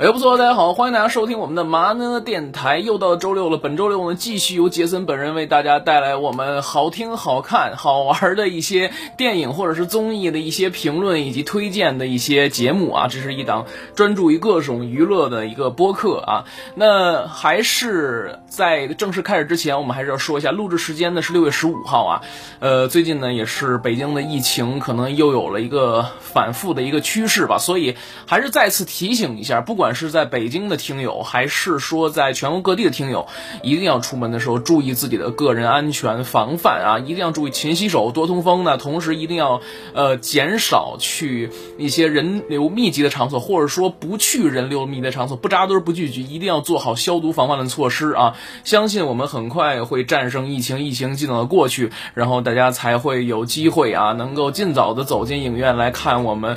哎不错，大家好，欢迎大家收听我们的麻呢电台。又到周六了，本周六呢，继续由杰森本人为大家带来我们好听、好看、好玩的一些电影或者是综艺的一些评论以及推荐的一些节目啊。这是一档专注于各种娱乐的一个播客啊。那还是在正式开始之前，我们还是要说一下，录制时间呢是六月十五号啊。呃，最近呢也是北京的疫情可能又有了一个反复的一个趋势吧，所以还是再次提醒一下，不管。是在北京的听友，还是说在全国各地的听友，一定要出门的时候注意自己的个人安全防范啊！一定要注意勤洗手、多通风呢。同时，一定要呃减少去一些人流密集的场所，或者说不去人流密集的场所，不扎堆、不聚集，一定要做好消毒防范的措施啊！相信我们很快会战胜疫情，疫情尽早的过去，然后大家才会有机会啊，能够尽早的走进影院来看我们。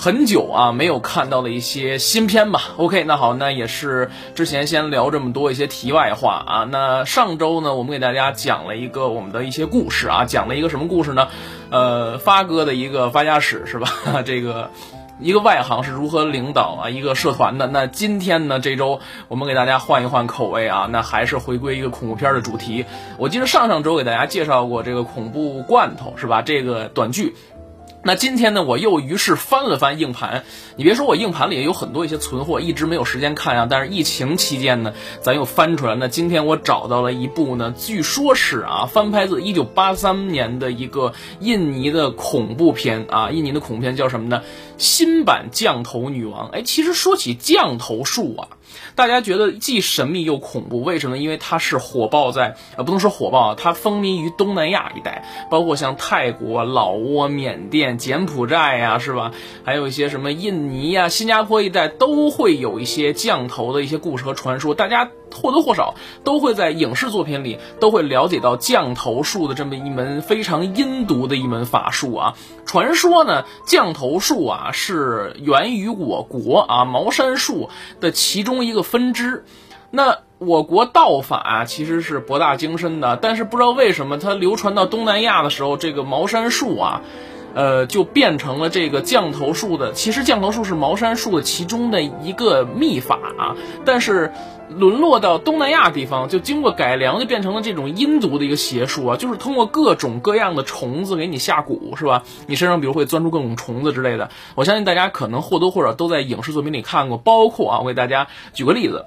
很久啊，没有看到的一些新片吧。OK，那好，那也是之前先聊这么多一些题外话啊。那上周呢，我们给大家讲了一个我们的一些故事啊，讲了一个什么故事呢？呃，发哥的一个发家史是吧？这个一个外行是如何领导啊一个社团的？那今天呢，这周我们给大家换一换口味啊，那还是回归一个恐怖片的主题。我记得上上周给大家介绍过这个恐怖罐头是吧？这个短剧。那今天呢，我又于是翻了翻硬盘，你别说我硬盘里有很多一些存货，一直没有时间看啊。但是疫情期间呢，咱又翻出来。那今天我找到了一部呢，据说是啊，翻拍自一九八三年的一个印尼的恐怖片啊，印尼的恐怖片叫什么呢？新版降头女王。哎，其实说起降头术啊。大家觉得既神秘又恐怖，为什么？因为它是火爆在呃，不能说火爆啊，它风靡于东南亚一带，包括像泰国、老挝、缅甸、柬埔寨呀，是吧？还有一些什么印尼呀、新加坡一带，都会有一些降头的一些故事和传说。大家或多或少都会在影视作品里都会了解到降头术的这么一门非常阴毒的一门法术啊。传说呢，降头术啊是源于我国啊茅山术的其中。一个分支，那我国道法啊其实是博大精深的，但是不知道为什么它流传到东南亚的时候，这个茅山术啊，呃，就变成了这个降头术的。其实降头术是茅山术的其中的一个秘法啊，但是沦落到东南亚地方，就经过改良，就变成了这种阴毒的一个邪术啊，就是通过各种各样的虫子给你下蛊，是吧？你身上比如会钻出各种虫子之类的。我相信大家可能或多或少都在影视作品里看过，包括啊，我给大家举个例子。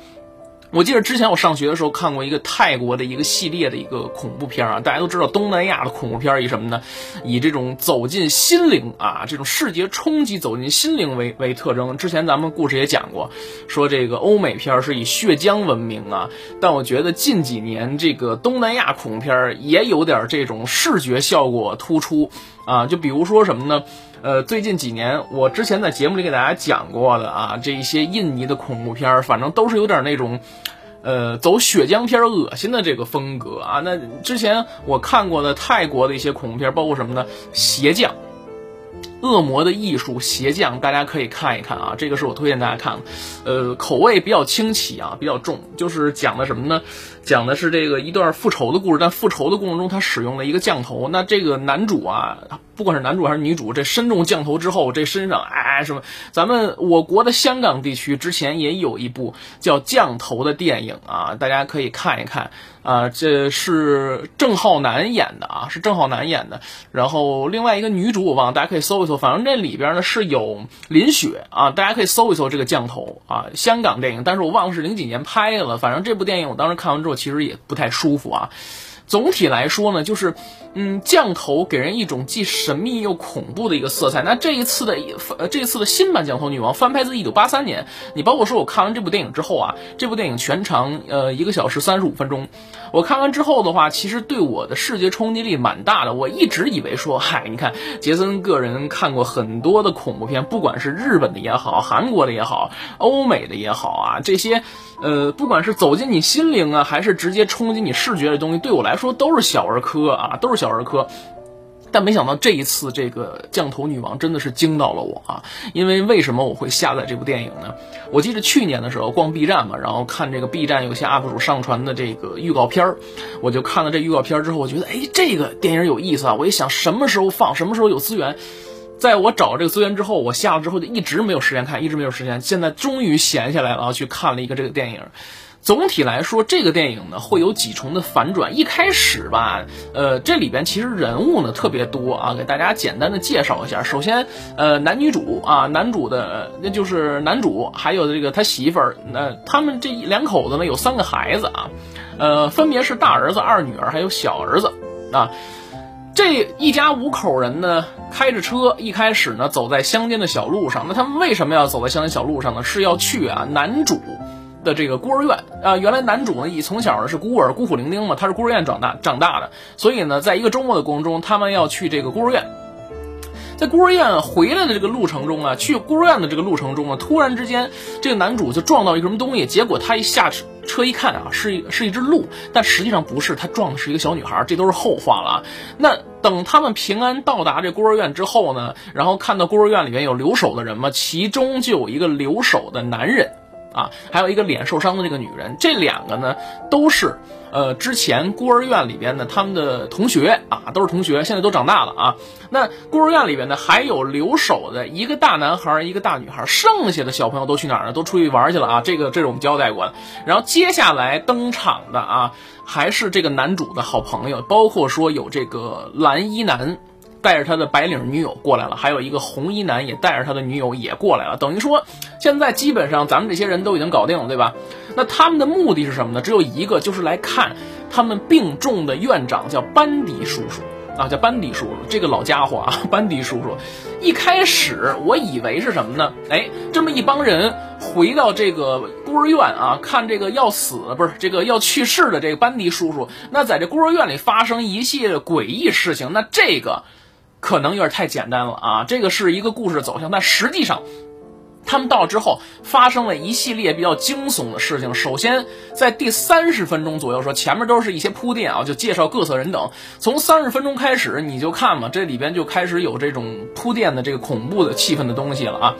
我记得之前我上学的时候看过一个泰国的一个系列的一个恐怖片啊，大家都知道东南亚的恐怖片以什么呢？以这种走进心灵啊，这种视觉冲击走进心灵为为特征。之前咱们故事也讲过，说这个欧美片是以血浆闻名啊，但我觉得近几年这个东南亚恐怖片也有点这种视觉效果突出啊，就比如说什么呢？呃，最近几年我之前在节目里给大家讲过的啊，这一些印尼的恐怖片，反正都是有点那种，呃，走血浆片恶心的这个风格啊。那之前我看过的泰国的一些恐怖片，包括什么呢？邪将。恶魔的艺术，邪将，大家可以看一看啊，这个是我推荐大家看的，呃，口味比较清奇啊，比较重，就是讲的什么呢？讲的是这个一段复仇的故事，但复仇的过程中他使用了一个降头，那这个男主啊，不管是男主还是女主，这身中降头之后，这身上哎什么，咱们我国的香港地区之前也有一部叫《降头》的电影啊，大家可以看一看啊，这是郑浩南演的啊，是郑浩南演的，然后另外一个女主我忘了，大家可以搜一搜。反正这里边呢是有林雪啊，大家可以搜一搜这个降头啊，香港电影，但是我忘了是零几年拍的了。反正这部电影我当时看完之后，其实也不太舒服啊。总体来说呢，就是，嗯，降头给人一种既神秘又恐怖的一个色彩。那这一次的呃，这一次的新版降头女王翻拍自一九八三年。你包括说我看完这部电影之后啊，这部电影全长呃一个小时三十五分钟。我看完之后的话，其实对我的视觉冲击力蛮大的。我一直以为说，嗨，你看杰森个人看过很多的恐怖片，不管是日本的也好，韩国的也好，欧美的也好啊，这些。呃，不管是走进你心灵啊，还是直接冲击你视觉的东西，对我来说都是小儿科啊，都是小儿科。但没想到这一次，这个降头女王真的是惊到了我啊！因为为什么我会下载这部电影呢？我记得去年的时候逛 B 站嘛，然后看这个 B 站有些 UP 主上传的这个预告片儿，我就看了这预告片儿之后，我觉得哎，这个电影有意思啊！我一想什么时候放，什么时候有资源，在我找这个资源之后，我下了之后就一直没有时间看，一直没有时间，现在终于闲下来了，去看了一个这个电影。总体来说，这个电影呢会有几重的反转。一开始吧，呃，这里边其实人物呢特别多啊，给大家简单的介绍一下。首先，呃，男女主啊，男主的那就是男主，还有这个他媳妇儿，那他们这两口子呢有三个孩子啊，呃，分别是大儿子、二女儿还有小儿子啊。这一家五口人呢开着车，一开始呢走在乡间的小路上。那他们为什么要走在乡间小路上呢？是要去啊男主。的这个孤儿院啊，原来男主呢，以从小呢是孤儿，孤苦伶仃嘛，他是孤儿院长大长大的，所以呢，在一个周末的过程中，他们要去这个孤儿院，在孤儿院回来的这个路程中啊，去孤儿院的这个路程中啊，突然之间，这个男主就撞到一个什么东西，结果他一下车一看啊，是一是一只鹿，但实际上不是，他撞的是一个小女孩，这都是后话了啊。那等他们平安到达这孤儿院之后呢，然后看到孤儿院里面有留守的人嘛，其中就有一个留守的男人。啊，还有一个脸受伤的这个女人，这两个呢都是呃之前孤儿院里边的他们的同学啊，都是同学，现在都长大了啊。那孤儿院里边呢还有留守的一个大男孩，一个大女孩，剩下的小朋友都去哪儿呢？都出去玩去了啊。这个这是我们交代过的。然后接下来登场的啊，还是这个男主的好朋友，包括说有这个蓝衣男。带着他的白领女友过来了，还有一个红衣男也带着他的女友也过来了。等于说，现在基本上咱们这些人都已经搞定了，对吧？那他们的目的是什么呢？只有一个，就是来看他们病重的院长，叫班迪叔叔啊，叫班迪叔叔。这个老家伙啊，班迪叔叔。一开始我以为是什么呢？哎，这么一帮人回到这个孤儿院啊，看这个要死不是这个要去世的这个班迪叔叔，那在这孤儿院里发生一系列诡异事情，那这个。可能有点太简单了啊！这个是一个故事的走向，但实际上，他们到之后发生了一系列比较惊悚的事情。首先，在第三十分钟左右，说前面都是一些铺垫啊，就介绍各色人等。从三十分钟开始，你就看嘛，这里边就开始有这种铺垫的这个恐怖的气氛的东西了啊。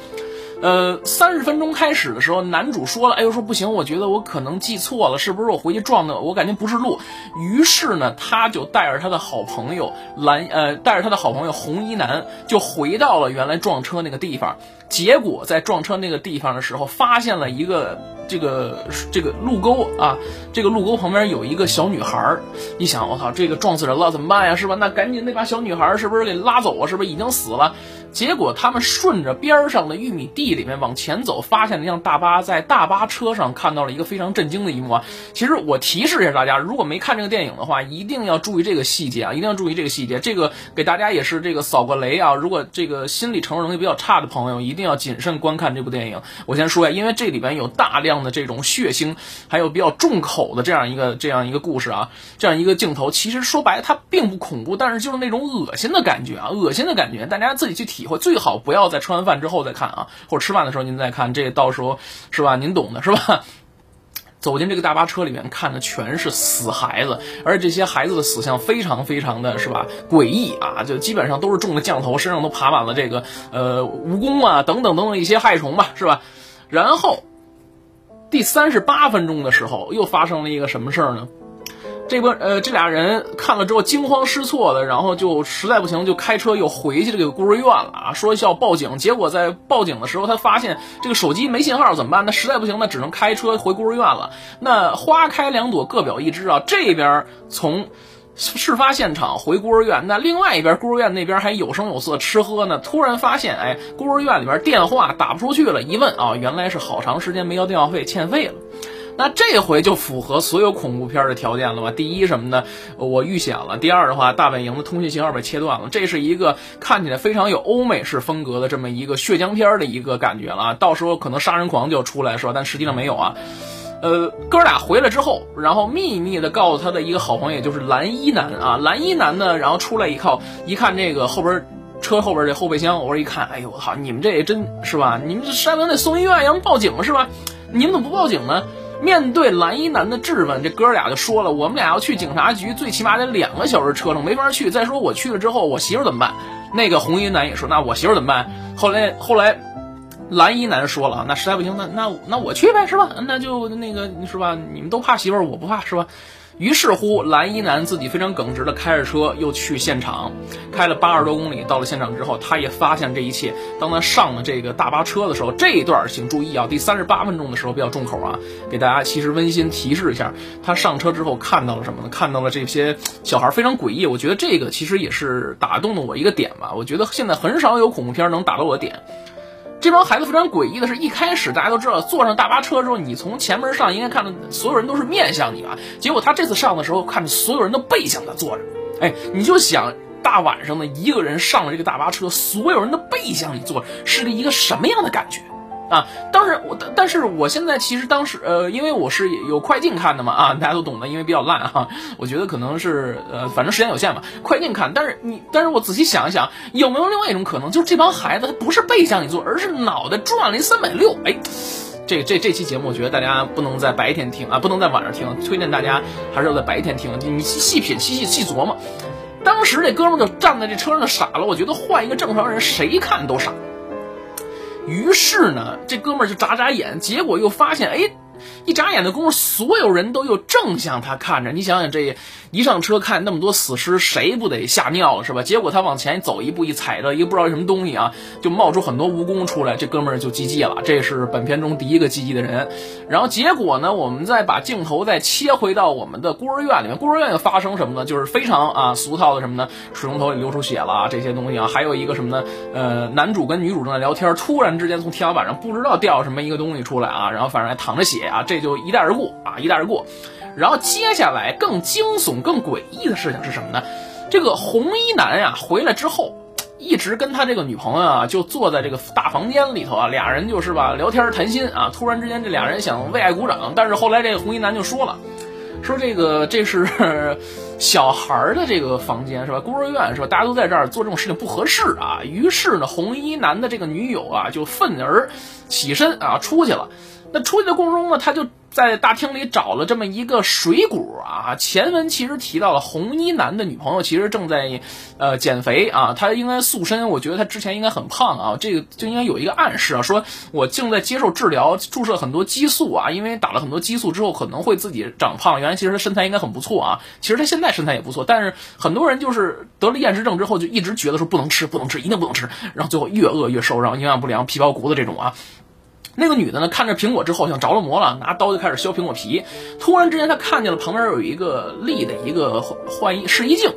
呃，三十分钟开始的时候，男主说了：“哎呦，说不行，我觉得我可能记错了，是不是我回去撞的？我感觉不是路。”于是呢，他就带着他的好朋友蓝，呃，带着他的好朋友红衣男，就回到了原来撞车那个地方。结果在撞车那个地方的时候，发现了一个这个这个路沟啊，这个路沟旁边有一个小女孩儿。你想，我操，这个撞死人了怎么办呀？是吧？那赶紧得把小女孩是不是给拉走啊？是不是已经死了？结果他们顺着边上的玉米地里面往前走，发现了一辆大巴，在大巴车上看到了一个非常震惊的一幕啊！其实我提示一下大家，如果没看这个电影的话，一定要注意这个细节啊，一定要注意这个细节。这个给大家也是这个扫个雷啊！如果这个心理承受能力比较差的朋友，一定要谨慎观看这部电影。我先说呀，因为这里边有大量的这种血腥，还有比较重口的这样一个这样一个故事啊，这样一个镜头，其实说白了它并不恐怖，但是就是那种恶心的感觉啊，恶心的感觉，大家自己去体。体会最好不要在吃完饭之后再看啊，或者吃饭的时候您再看，这到时候是吧？您懂的是吧？走进这个大巴车里面看的全是死孩子，而这些孩子的死相非常非常的是吧诡异啊，就基本上都是中了降头，身上都爬满了这个呃蜈蚣啊等等等等一些害虫吧，是吧？然后第三十八分钟的时候又发生了一个什么事儿呢？这波呃，这俩人看了之后惊慌失措的，然后就实在不行就开车又回去这个孤儿院了啊，说是要报警。结果在报警的时候，他发现这个手机没信号，怎么办？那实在不行，那只能开车回孤儿院了。那花开两朵，各表一枝啊。这边从事发现场回孤儿院，那另外一边孤儿院那边还有声有色吃喝呢。突然发现，哎，孤儿院里边电话打不出去了。一问啊，原来是好长时间没交电话费，欠费了。那这回就符合所有恐怖片的条件了吧？第一什么呢？我遇险了。第二的话，大本营的通讯信号被切断了。这是一个看起来非常有欧美式风格的这么一个血浆片的一个感觉了。到时候可能杀人狂就出来，是吧？但实际上没有啊。呃，哥俩回来之后，然后秘密的告诉他的一个好朋友，就是蓝衣男啊。蓝衣男呢，然后出来一靠一看这个后边车后边这后备箱，我说一看，哎呦我操，你们这也真是吧？你们这山门得送医院，要报警是吧？你们怎么不报警呢？面对蓝衣男的质问，这哥俩就说了：“我们俩要去警察局，最起码得两个小时车程，没法去。再说我去了之后，我媳妇怎么办？”那个红衣男也说：“那我媳妇怎么办？”后来后来，蓝衣男说了：“那实在不行，那那那我去呗，是吧？那就那个是吧？你们都怕媳妇，我不怕，是吧？”于是乎，蓝衣男自己非常耿直的开着车又去现场，开了八十多公里，到了现场之后，他也发现这一切。当他上了这个大巴车的时候，这一段请注意啊，第三十八分钟的时候比较重口啊，给大家其实温馨提示一下，他上车之后看到了什么呢？看到了这些小孩非常诡异，我觉得这个其实也是打动了我一个点吧。我觉得现在很少有恐怖片能打到我的点。这帮孩子非常诡异的是，一开始大家都知道，坐上大巴车之后，你从前门上应该看到所有人都是面向你啊？结果他这次上的时候，看着所有人都背向他坐着。哎，你就想大晚上的一个人上了这个大巴车，所有人都背向你坐，是个一个什么样的感觉？啊，当时我，但是我现在其实当时，呃，因为我是有快进看的嘛，啊，大家都懂的，因为比较烂哈，我觉得可能是，呃，反正时间有限嘛，快进看。但是你，但是我仔细想一想，有没有另外一种可能，就是这帮孩子他不是背向你坐，而是脑袋转了一三百六？哎，这这这期节目，我觉得大家不能在白天听啊，不能在晚上听，推荐大家还是要在白天听，你细品、细细细琢磨。当时这哥们就站在这车上就傻了，我觉得换一个正常人，谁看都傻。于是呢，这哥们儿就眨眨眼，结果又发现，哎。一眨眼的功夫，所有人都又正向他看着。你想想，这一上车看那么多死尸，谁不得吓尿是吧？结果他往前走一步，一踩着一个不知道什么东西啊，就冒出很多蜈蚣出来。这哥们儿就唧唧了，这是本片中第一个唧唧的人。然后结果呢，我们再把镜头再切回到我们的孤儿院里面，孤儿院又发生什么呢？就是非常啊俗套的什么呢？水龙头里流出血了啊这些东西啊，还有一个什么呢？呃，男主跟女主正在聊天，突然之间从天花板上不知道掉什么一个东西出来啊，然后反正还淌着血。啊，这就一带而过啊，一带而过。然后接下来更惊悚、更诡异的事情是什么呢？这个红衣男呀回来之后，一直跟他这个女朋友啊就坐在这个大房间里头啊，俩人就是吧聊天谈心啊。突然之间，这俩人想为爱鼓掌，但是后来这个红衣男就说了，说这个这是 小孩的这个房间是吧？孤儿院是吧？大家都在这儿做这种事情不合适啊。于是呢，红衣男的这个女友啊就愤而起身啊出去了。那出去的过程中呢，他就在大厅里找了这么一个水果啊。前文其实提到了红衣男的女朋友其实正在，呃，减肥啊。他应该塑身，我觉得他之前应该很胖啊。这个就应该有一个暗示啊，说我正在接受治疗，注射很多激素啊。因为打了很多激素之后，可能会自己长胖。原来其实他身材应该很不错啊。其实他现在身材也不错，但是很多人就是得了厌食症之后，就一直觉得说不能吃，不能吃，一定不能吃，然后最后越饿越瘦，然后营养不良、皮包骨的这种啊。那个女的呢，看着苹果之后像着了魔了，拿刀就开始削苹果皮。突然之间，她看见了旁边有一个立的一个换衣试衣镜，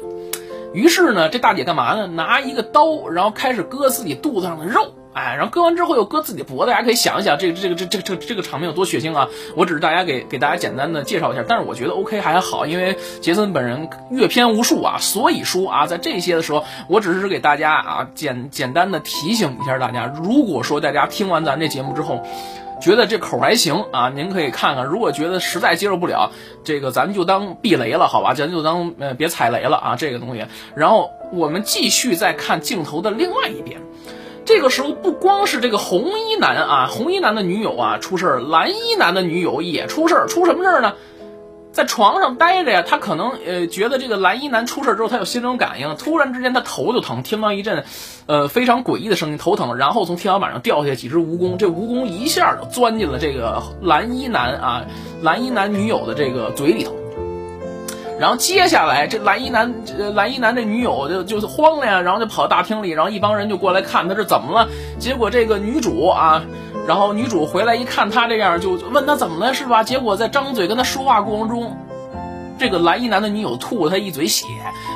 于是呢，这大姐干嘛呢？拿一个刀，然后开始割自己肚子上的肉。哎，然后割完之后又割自己的脖子，大家可以想一想，这个这个这这这这个场面有多血腥啊！我只是大家给给大家简单的介绍一下，但是我觉得 OK 还好，因为杰森本人阅片无数啊，所以说啊，在这些的时候，我只是给大家啊简简单的提醒一下大家，如果说大家听完咱这节目之后，觉得这口还行啊，您可以看看；如果觉得实在接受不了，这个咱们就当避雷了，好吧？咱就当呃别踩雷了啊，这个东西。然后我们继续再看镜头的另外一边。这个时候，不光是这个红衣男啊，红衣男的女友啊出事儿，蓝衣男的女友也出事儿。出什么事儿呢？在床上待着呀，他可能呃觉得这个蓝衣男出事儿之后，他有心灵感应，突然之间他头就疼，听到一阵呃非常诡异的声音，头疼，然后从天花板上掉下几只蜈蚣，这蜈蚣一下就钻进了这个蓝衣男啊蓝衣男女友的这个嘴里头。然后接下来，这蓝衣男，蓝衣男这女友就就慌了呀，然后就跑大厅里，然后一帮人就过来看他这怎么了。结果这个女主啊，然后女主回来一看他这样，就问他怎么了，是吧？结果在张嘴跟他说话过程中，这个蓝衣男的女友吐了他一嘴血，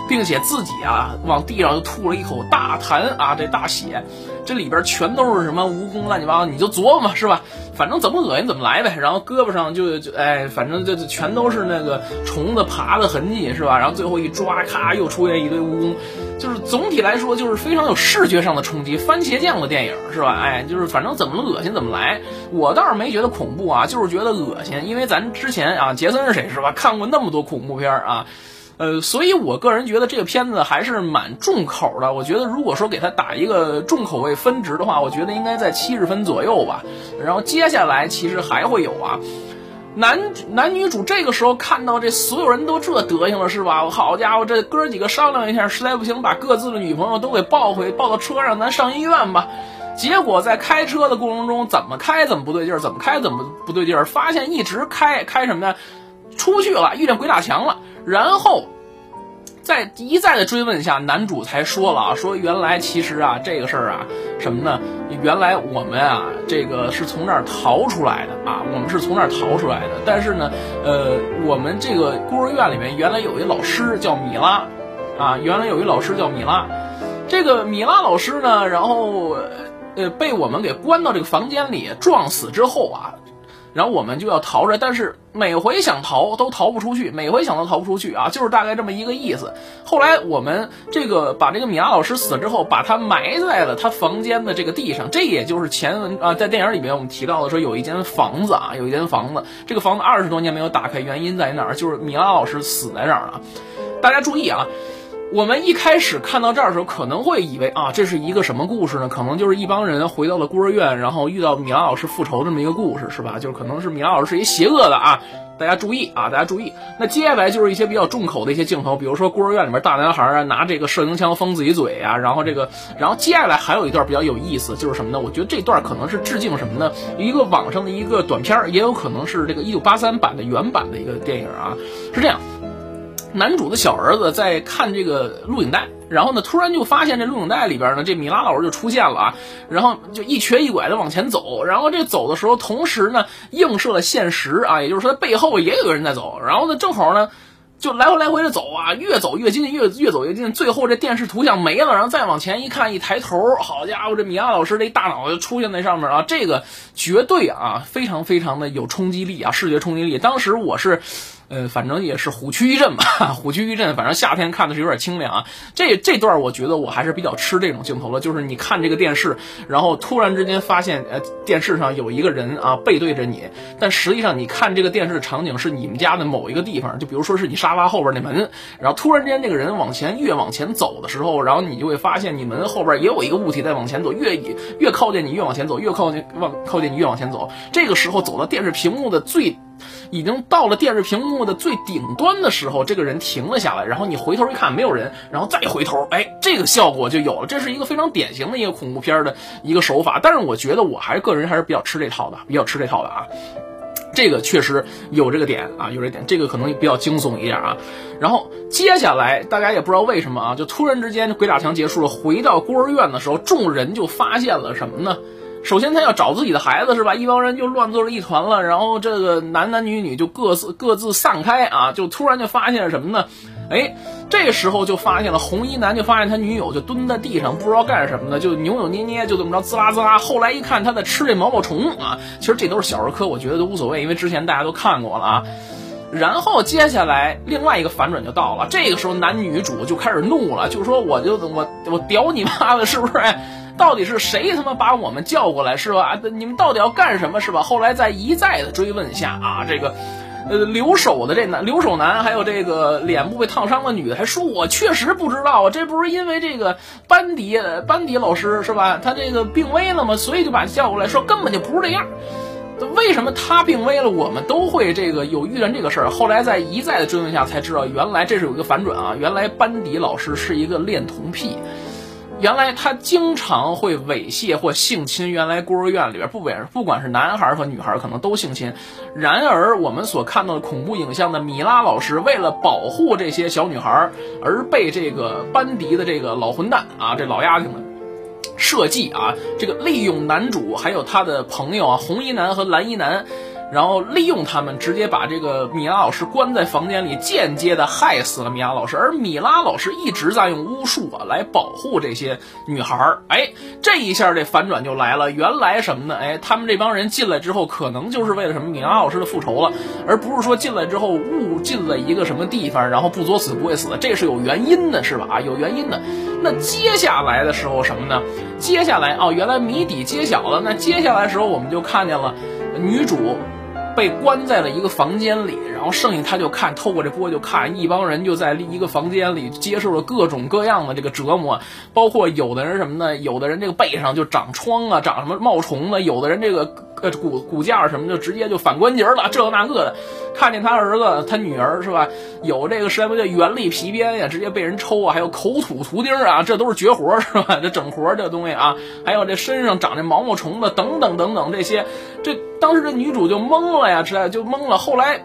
并且自己啊往地上又吐了一口大痰啊，这大血。这里边全都是什么蜈蚣乱七八糟，你就琢磨是吧？反正怎么恶心怎么来呗。然后胳膊上就就哎，反正就就全都是那个虫子爬的痕迹是吧？然后最后一抓，咔又出现一堆蜈蚣，就是总体来说就是非常有视觉上的冲击，番茄酱的电影是吧？哎，就是反正怎么恶心怎么来。我倒是没觉得恐怖啊，就是觉得恶心，因为咱之前啊，杰森是谁是吧？看过那么多恐怖片啊。呃，所以我个人觉得这个片子还是蛮重口的。我觉得如果说给他打一个重口味分值的话，我觉得应该在七十分左右吧。然后接下来其实还会有啊，男男女主这个时候看到这所有人都这德行了是吧？好家伙，这哥几个商量一下，实在不行把各自的女朋友都给抱回，抱到车上，咱上医院吧。结果在开车的过程中，怎么开怎么不对劲儿，怎么开怎么不对劲儿，发现一直开开什么呀？出去了，遇见鬼打墙了。然后在一再的追问下，男主才说了啊，说原来其实啊这个事儿啊什么呢？原来我们啊这个是从那儿逃出来的啊，我们是从那儿逃出来的。但是呢，呃，我们这个孤儿院里面原来有一老师叫米拉啊，原来有一老师叫米拉。这个米拉老师呢，然后。呃，被我们给关到这个房间里撞死之后啊，然后我们就要逃着，但是每回想逃都逃不出去，每回想都逃不出去啊，就是大概这么一个意思。后来我们这个把这个米拉老师死了之后，把他埋在了他房间的这个地上，这也就是前文啊，在电影里面我们提到的说有一间房子啊，有一间房子，这个房子二十多年没有打开，原因在哪儿？就是米拉老师死在这儿了。大家注意啊。我们一开始看到这儿的时候，可能会以为啊，这是一个什么故事呢？可能就是一帮人回到了孤儿院，然后遇到米兰老师复仇这么一个故事，是吧？就是可能是米兰老师是一邪恶的啊，大家注意啊，大家注意。那接下来就是一些比较重口的一些镜头，比如说孤儿院里面大男孩啊拿这个射钉枪封自己嘴啊，然后这个，然后接下来还有一段比较有意思，就是什么呢？我觉得这段可能是致敬什么呢？一个网上的一个短片，也有可能是这个一九八三版的原版的一个电影啊，是这样。男主的小儿子在看这个录影带，然后呢，突然就发现这录影带里边呢，这米拉老师就出现了啊，然后就一瘸一拐的往前走，然后这走的时候，同时呢映射了现实啊，也就是说背后也有个人在走，然后呢正好呢就来回来回的走啊，越走越近，越越走越近，最后这电视图像没了，然后再往前一看，一抬头，好家伙，这米拉老师这大脑就出现在上面啊，这个绝对啊非常非常的有冲击力啊，视觉冲击力，当时我是。呃，反正也是虎躯一震吧，虎躯一震。反正夏天看的是有点清凉啊。这这段我觉得我还是比较吃这种镜头了，就是你看这个电视，然后突然之间发现，呃，电视上有一个人啊背对着你，但实际上你看这个电视的场景是你们家的某一个地方，就比如说是你沙发后边那门，然后突然之间那个人往前越往前走的时候，然后你就会发现你门后边也有一个物体在往前走，越越靠近你越往前走，越靠近往靠近你越往前走。这个时候走到电视屏幕的最。已经到了电视屏幕的最顶端的时候，这个人停了下来，然后你回头一看没有人，然后再回头，哎，这个效果就有了。这是一个非常典型的一个恐怖片的一个手法，但是我觉得我还是个人还是比较吃这套的，比较吃这套的啊。这个确实有这个点啊，有这点，这个可能比较惊悚一点啊。然后接下来大家也不知道为什么啊，就突然之间鬼打墙结束了，回到孤儿院的时候，众人就发现了什么呢？首先，他要找自己的孩子是吧？一帮人就乱作了一团了，然后这个男男女女就各自各自散开啊，就突然就发现了什么呢？哎，这时候就发现了红衣男就发现他女友就蹲在地上，不知道干什么呢，就扭扭捏捏，就这么着滋啦滋啦。后来一看他在吃这毛毛虫啊，其实这都是小儿科，我觉得都无所谓，因为之前大家都看过了啊。然后接下来另外一个反转就到了，这个时候男女主就开始怒了，就说我就我我屌你妈的，是不是？到底是谁他妈把我们叫过来是吧？你们到底要干什么是吧？后来在一再的追问下啊，这个，呃，留守的这男留守男，还有这个脸部被烫伤的女的，还说我确实不知道啊，这不是因为这个班迪班迪老师是吧？他这个病危了吗？所以就把叫过来，说根本就不是这样。为什么他病危了，我们都会这个有遇见这个事儿？后来在一再的追问下才知道，原来这是有一个反转啊！原来班迪老师是一个恋童癖，原来他经常会猥亵或性侵原来孤儿院里边不管不管是男孩和女孩，可能都性侵。然而我们所看到的恐怖影像的米拉老师，为了保护这些小女孩，而被这个班迪的这个老混蛋啊，这老丫头们。设计啊，这个利用男主还有他的朋友啊，红衣男和蓝衣男。然后利用他们，直接把这个米拉老师关在房间里，间接的害死了米拉老师。而米拉老师一直在用巫术啊来保护这些女孩儿。哎，这一下这反转就来了。原来什么呢？哎，他们这帮人进来之后，可能就是为了什么米拉老师的复仇了，而不是说进来之后误进了一个什么地方，然后不作死不会死。这是有原因的，是吧？啊，有原因的。那接下来的时候什么呢？接下来哦，原来谜底揭晓了。那接下来的时候，我们就看见了女主。被关在了一个房间里。然后剩下他就看，透过这波就看，一帮人就在一个房间里接受了各种各样的这个折磨，包括有的人什么呢？有的人这个背上就长疮啊，长什么冒虫子，有的人这个呃骨骨架什么就直接就反关节了，这个那个的。看见他儿子、他女儿是吧？有这个实在不叫原力皮鞭呀，直接被人抽啊，还有口吐图钉啊，这都是绝活是吧？这整活这东西啊，还有这身上长这毛毛虫子等等等等这些，这当时这女主就懵了呀，知道就懵了。后来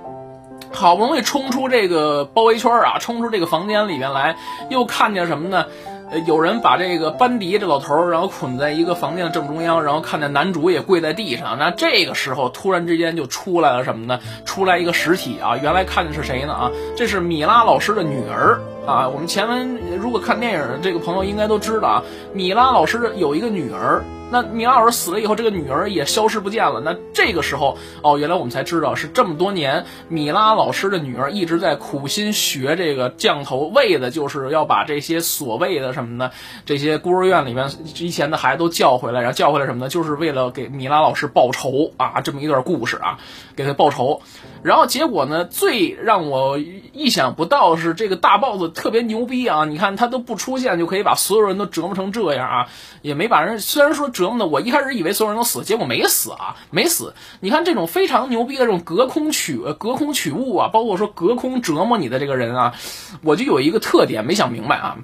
好不容易冲出这个包围圈啊，冲出这个房间里面来，又看见什么呢？呃有人把这个班迪这老头儿，然后捆在一个房间的正中央，然后看见男主也跪在地上。那这个时候突然之间就出来了什么呢？出来一个实体啊！原来看的是谁呢？啊，这是米拉老师的女儿啊。我们前文如果看电影的这个朋友应该都知道啊，米拉老师有一个女儿。那米拉老师死了以后，这个女儿也消失不见了。那这个时候，哦，原来我们才知道是这么多年，米拉老师的女儿一直在苦心学这个降头，为的就是要把这些所谓的什么呢？这些孤儿院里面之前的孩子都叫回来，然后叫回来什么呢？就是为了给米拉老师报仇啊！这么一段故事啊，给他报仇。然后结果呢，最让我意想不到是这个大 boss 特别牛逼啊！你看他都不出现，就可以把所有人都折磨成这样啊，也没把人虽然说折。磨的我一开始以为所有人都死，结果没死啊，没死。你看这种非常牛逼的这种隔空取隔空取物啊，包括说隔空折磨你的这个人啊，我就有一个特点没想明白啊，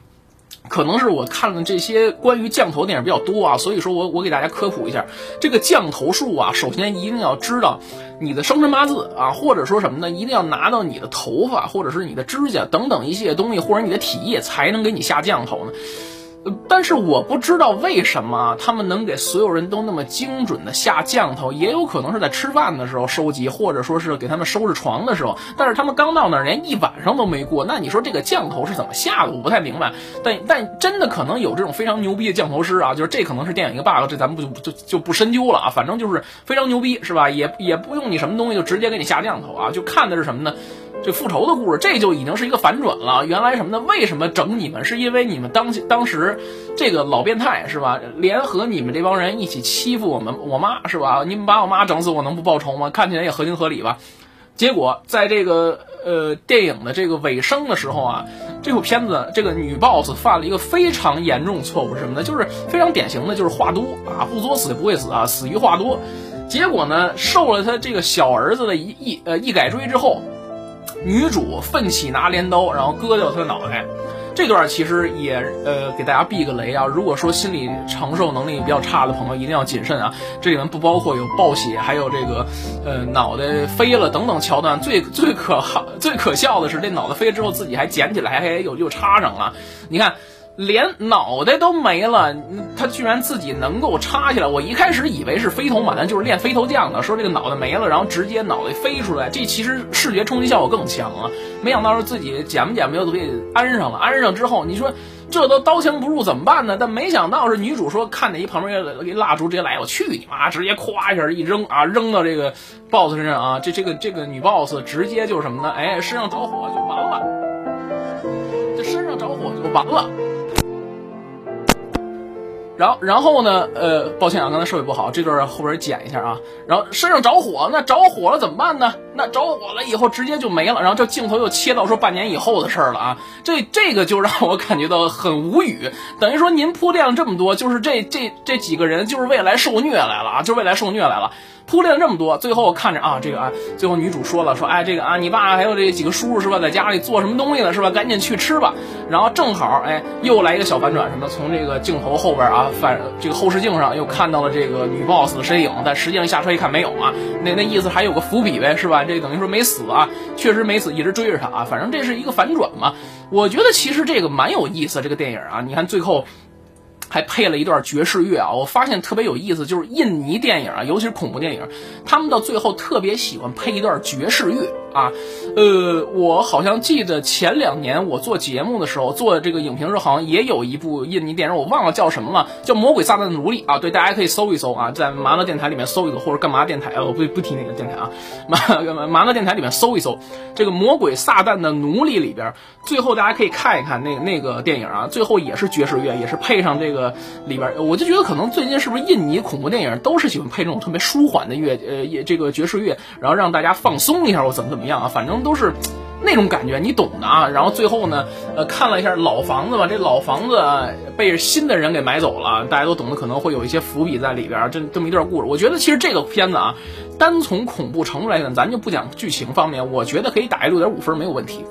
可能是我看了这些关于降头电影比较多啊，所以说我我给大家科普一下，这个降头术啊，首先一定要知道你的生辰八字啊，或者说什么呢，一定要拿到你的头发或者是你的指甲等等一些东西，或者你的体液才能给你下降头呢。但是我不知道为什么他们能给所有人都那么精准的下降头，也有可能是在吃饭的时候收集，或者说是给他们收拾床的时候。但是他们刚到那儿，连一晚上都没过，那你说这个降头是怎么下的？我不太明白。但 但真的可能有这种非常牛逼的降头师啊，就是这可能是电影一个 bug，这咱们不就就就不深究了啊。反正就是非常牛逼，是吧？也也不用你什么东西，就直接给你下降头啊，就看的是什么呢？这复仇的故事，这就已经是一个反转了。原来什么呢？为什么整你们？是因为你们当当时这个老变态是吧？联合你们这帮人一起欺负我们我妈是吧？你们把我妈整死，我能不报仇吗？看起来也合情合理吧？结果在这个呃电影的这个尾声的时候啊，这部片子这个女 boss 犯了一个非常严重错误，是什么呢？就是非常典型的就是话多啊，不作死不会死啊，死于话多。结果呢，受了他这个小儿子的一一呃一改锥之后。女主奋起拿镰刀，然后割掉他的脑袋。这段其实也呃给大家避个雷啊。如果说心理承受能力比较差的朋友，一定要谨慎啊。这里面不包括有暴血，还有这个呃脑袋飞了等等桥段。最最可好最可笑的是，这脑袋飞了之后自己还捡起来，还又又插上了。你看。连脑袋都没了，他居然自己能够插起来。我一开始以为是飞头马，就是练飞头将的，说这个脑袋没了，然后直接脑袋飞出来，这其实视觉冲击效果更强啊。没想到是自己捡吧捡吧又给安上了，安上之后，你说这都刀枪不入怎么办呢？但没想到是女主说看见一旁边给蜡烛直接来，我去你妈！直接咵一下一扔啊，扔到这个 boss 身上啊，这这个这个女 boss 直接就什么呢？哎，身上着火就完了，这身上着火就完了。然后，然后呢？呃，抱歉啊，刚才设备不好，这段后边剪一下啊。然后身上着火，那着火了怎么办呢？那着火了以后直接就没了。然后这镜头又切到说半年以后的事儿了啊。这这个就让我感觉到很无语。等于说您铺垫了这么多，就是这这这几个人就是未来受虐来了啊，就是未来受虐来了。铺垫了这么多，最后看着啊，这个啊，最后女主说了，说哎，这个啊，你爸还有这几个叔叔是吧，在家里做什么东西呢是吧？赶紧去吃吧。然后正好哎，又来一个小反转，什么从这个镜头后边啊，反这个后视镜上又看到了这个女 boss 的身影，但实际上下车一看没有啊，那那意思还有个伏笔呗是吧？这等于说没死啊，确实没死，一直追着他啊，反正这是一个反转嘛。我觉得其实这个蛮有意思，这个电影啊，你看最后。还配了一段爵士乐啊！我发现特别有意思，就是印尼电影啊，尤其是恐怖电影，他们到最后特别喜欢配一段爵士乐。啊，呃，我好像记得前两年我做节目的时候做这个影评时候，好像也有一部印尼电影，我忘了叫什么了，叫《魔鬼撒旦的奴隶》啊。对，大家可以搜一搜啊，在麻辣电台里面搜一搜，或者干嘛电台啊，我不不提那个电台啊，麻麻辣电台里面搜一搜这个《魔鬼撒旦的奴隶》里边，最后大家可以看一看那那个电影啊，最后也是爵士乐，也是配上这个里边，我就觉得可能最近是不是印尼恐怖电影都是喜欢配这种特别舒缓的乐，呃，也这个爵士乐，然后让大家放松一下，我怎么怎么。怎么样啊，反正都是。那种感觉你懂的啊，然后最后呢，呃，看了一下老房子吧，这老房子被新的人给买走了，大家都懂得可能会有一些伏笔在里边，这这么一段故事。我觉得其实这个片子啊，单从恐怖程度来讲，咱就不讲剧情方面，我觉得可以打一六点五分没有问题。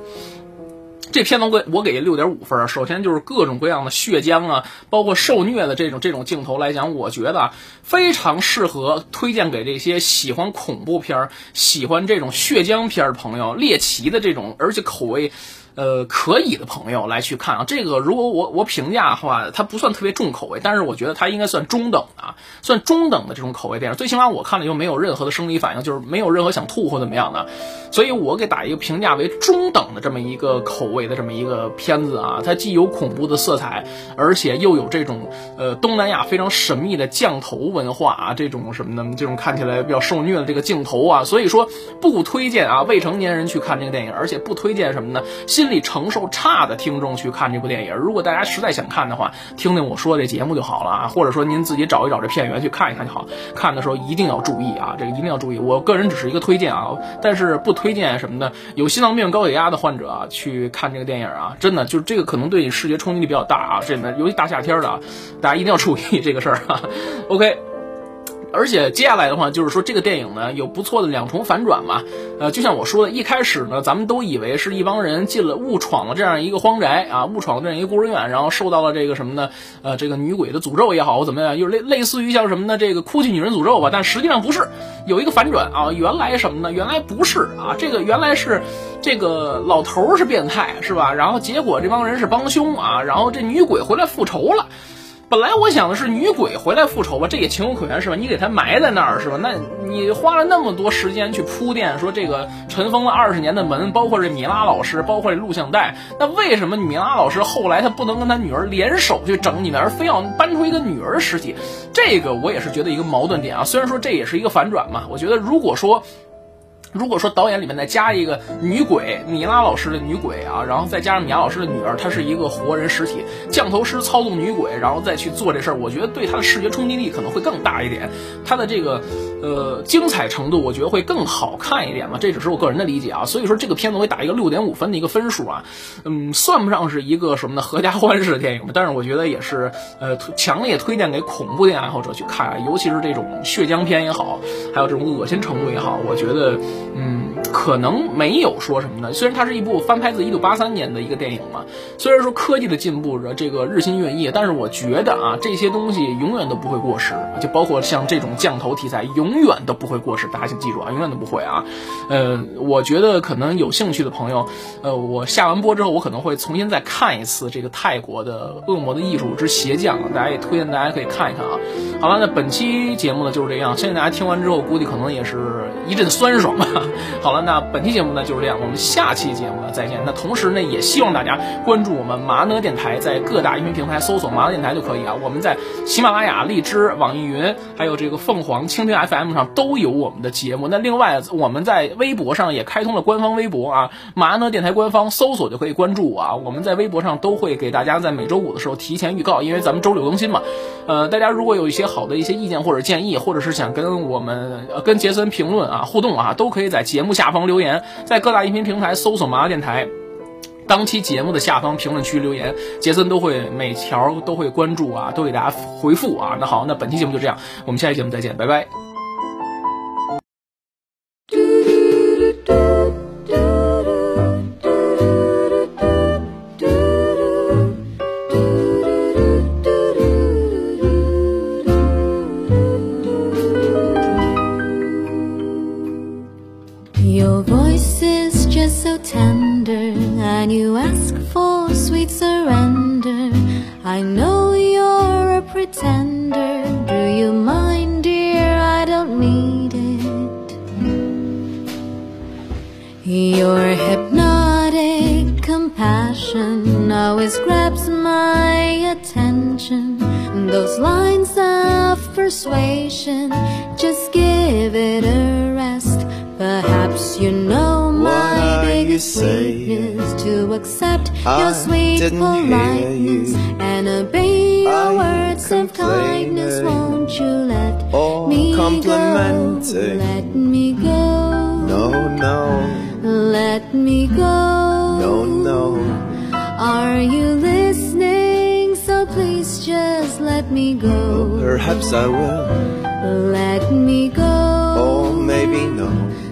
这片子我给我给六点五分，首先就是各种各样的血浆啊，包括受虐的这种这种镜头来讲，我觉得非常适合推荐给这些喜欢恐怖片、喜欢这种血浆片的朋友，猎奇的这种，而且口味。呃，可以的朋友来去看啊，这个如果我我评价的话，它不算特别重口味，但是我觉得它应该算中等的，算中等的这种口味电影。最起码我看了又没有任何的生理反应，就是没有任何想吐或怎么样的，所以我给打一个评价为中等的这么一个口味的这么一个片子啊。它既有恐怖的色彩，而且又有这种呃东南亚非常神秘的降头文化啊，这种什么的，这种看起来比较受虐的这个镜头啊，所以说不推荐啊未成年人去看这个电影，而且不推荐什么呢？新心理承受差的听众去看这部电影，如果大家实在想看的话，听听我说这节目就好了啊，或者说您自己找一找这片源去看一看就好。看的时候一定要注意啊，这个一定要注意。我个人只是一个推荐啊，但是不推荐什么的。有心脏病、高血压的患者啊，去看这个电影啊，真的就是这个可能对你视觉冲击力比较大啊，真的，尤其大夏天的，大家一定要注意这个事儿啊。OK。而且接下来的话，就是说这个电影呢有不错的两重反转嘛，呃，就像我说的，一开始呢，咱们都以为是一帮人进了误闯了这样一个荒宅啊，误闯了这样一个孤儿院，然后受到了这个什么呢？呃，这个女鬼的诅咒也好，怎么样，又类类似于像什么呢？这个哭泣女人诅咒吧，但实际上不是，有一个反转啊，原来什么呢？原来不是啊，这个原来是这个老头是变态是吧？然后结果这帮人是帮凶啊，然后这女鬼回来复仇了。本来我想的是女鬼回来复仇吧，这也情有可原是吧？你给她埋在那儿是吧？那你花了那么多时间去铺垫，说这个尘封了二十年的门，包括这米拉老师，包括这录像带，那为什么米拉老师后来他不能跟他女儿联手去整你呢，而非要搬出一个女儿尸体？这个我也是觉得一个矛盾点啊。虽然说这也是一个反转嘛，我觉得如果说。如果说导演里面再加一个女鬼米拉老师的女鬼啊，然后再加上米拉老师的女儿，她是一个活人实体，降头师操纵女鬼，然后再去做这事儿，我觉得对他的视觉冲击力可能会更大一点，他的这个呃精彩程度，我觉得会更好看一点嘛。这只是我个人的理解啊。所以说这个片子我打一个六点五分的一个分数啊，嗯，算不上是一个什么的合家欢式的电影，但是我觉得也是呃强烈推荐给恐怖电影爱好者去看，啊，尤其是这种血浆片也好，还有这种恶心程度也好，我觉得。嗯，可能没有说什么呢。虽然它是一部翻拍自一九八三年的一个电影嘛，虽然说科技的进步着这个日新月异，但是我觉得啊，这些东西永远都不会过时，就包括像这种降头题材，永永远都不会过时。大家请记住啊，永远都不会啊。呃，我觉得可能有兴趣的朋友，呃，我下完播之后，我可能会重新再看一次这个泰国的《恶魔的艺术之鞋匠》，大家也推荐大家可以看一看啊。好了，那本期节目呢就是这样，相信大家听完之后，估计可能也是一阵酸爽吧。好了，那本期节目呢就是这样，我们下期节目呢再见。那同时呢，也希望大家关注我们麻呢电台，在各大音频平台搜索麻呢电台就可以啊。我们在喜马拉雅、荔枝、网易云，还有这个凤凰、蜻蜓 FM M 上都有我们的节目。那另外，我们在微博上也开通了官方微博啊，麻呢电台官方搜索就可以关注我啊。我们在微博上都会给大家在每周五的时候提前预告，因为咱们周六更新嘛。呃，大家如果有一些好的一些意见或者建议，或者是想跟我们跟杰森评论啊互动啊，都可以在。节目下方留言，在各大音频平台搜索“麻辣电台”，当期节目的下方评论区留言，杰森都会每条都会关注啊，都给大家回复啊。那好，那本期节目就这样，我们下期节目再见，拜拜。station Those lines of persuasion Just give it a rest. Perhaps you know my biggest sin is To accept I your sweet politeness you. And obey your words of kindness. Won't you let me go? Let me go. No, no. Let me go. No, no. Are you listening? Please just let me go. perhaps I will. Let me go. Or maybe no.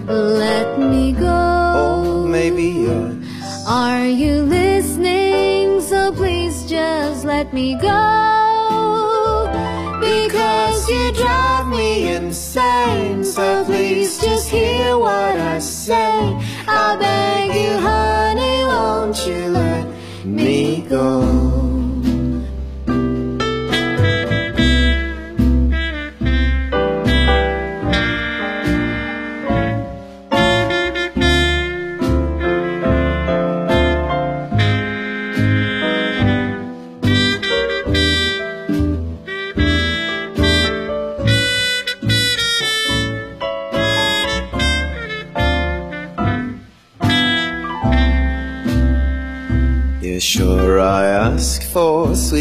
Let me Or go. Oh, maybe yes. Are you listening? So please just let me go. Because you drive me insane. So please just hear what I say. I beg you, honey, won't you let me go?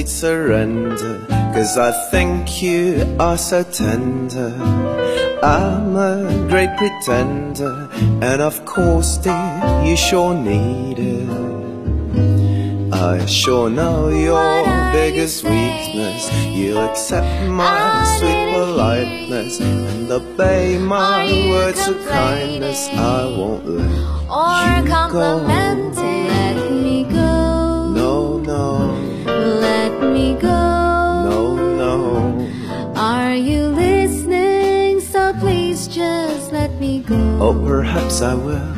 Sweet surrender. Cause I think you are so tender. I'm a great pretender. And of course, dear, you sure need it. I sure know your biggest you weakness. You'll accept my sweet politeness and obey my words of kindness. I won't let Or You go. complimenting. Let go. go. No, no. Are you listening? So please just let me go. Oh, perhaps I will.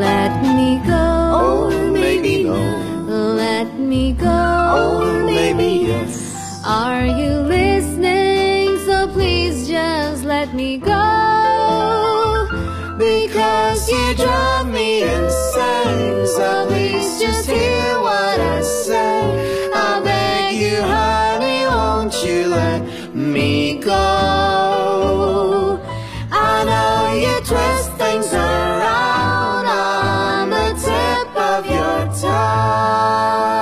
Let me go. Oh, maybe no. Let me go. Oh, maybe yes. Are you listening? So please just let me go. Because you drive me insane. So please just hear go. I know you twist things around on the tip of your tongue.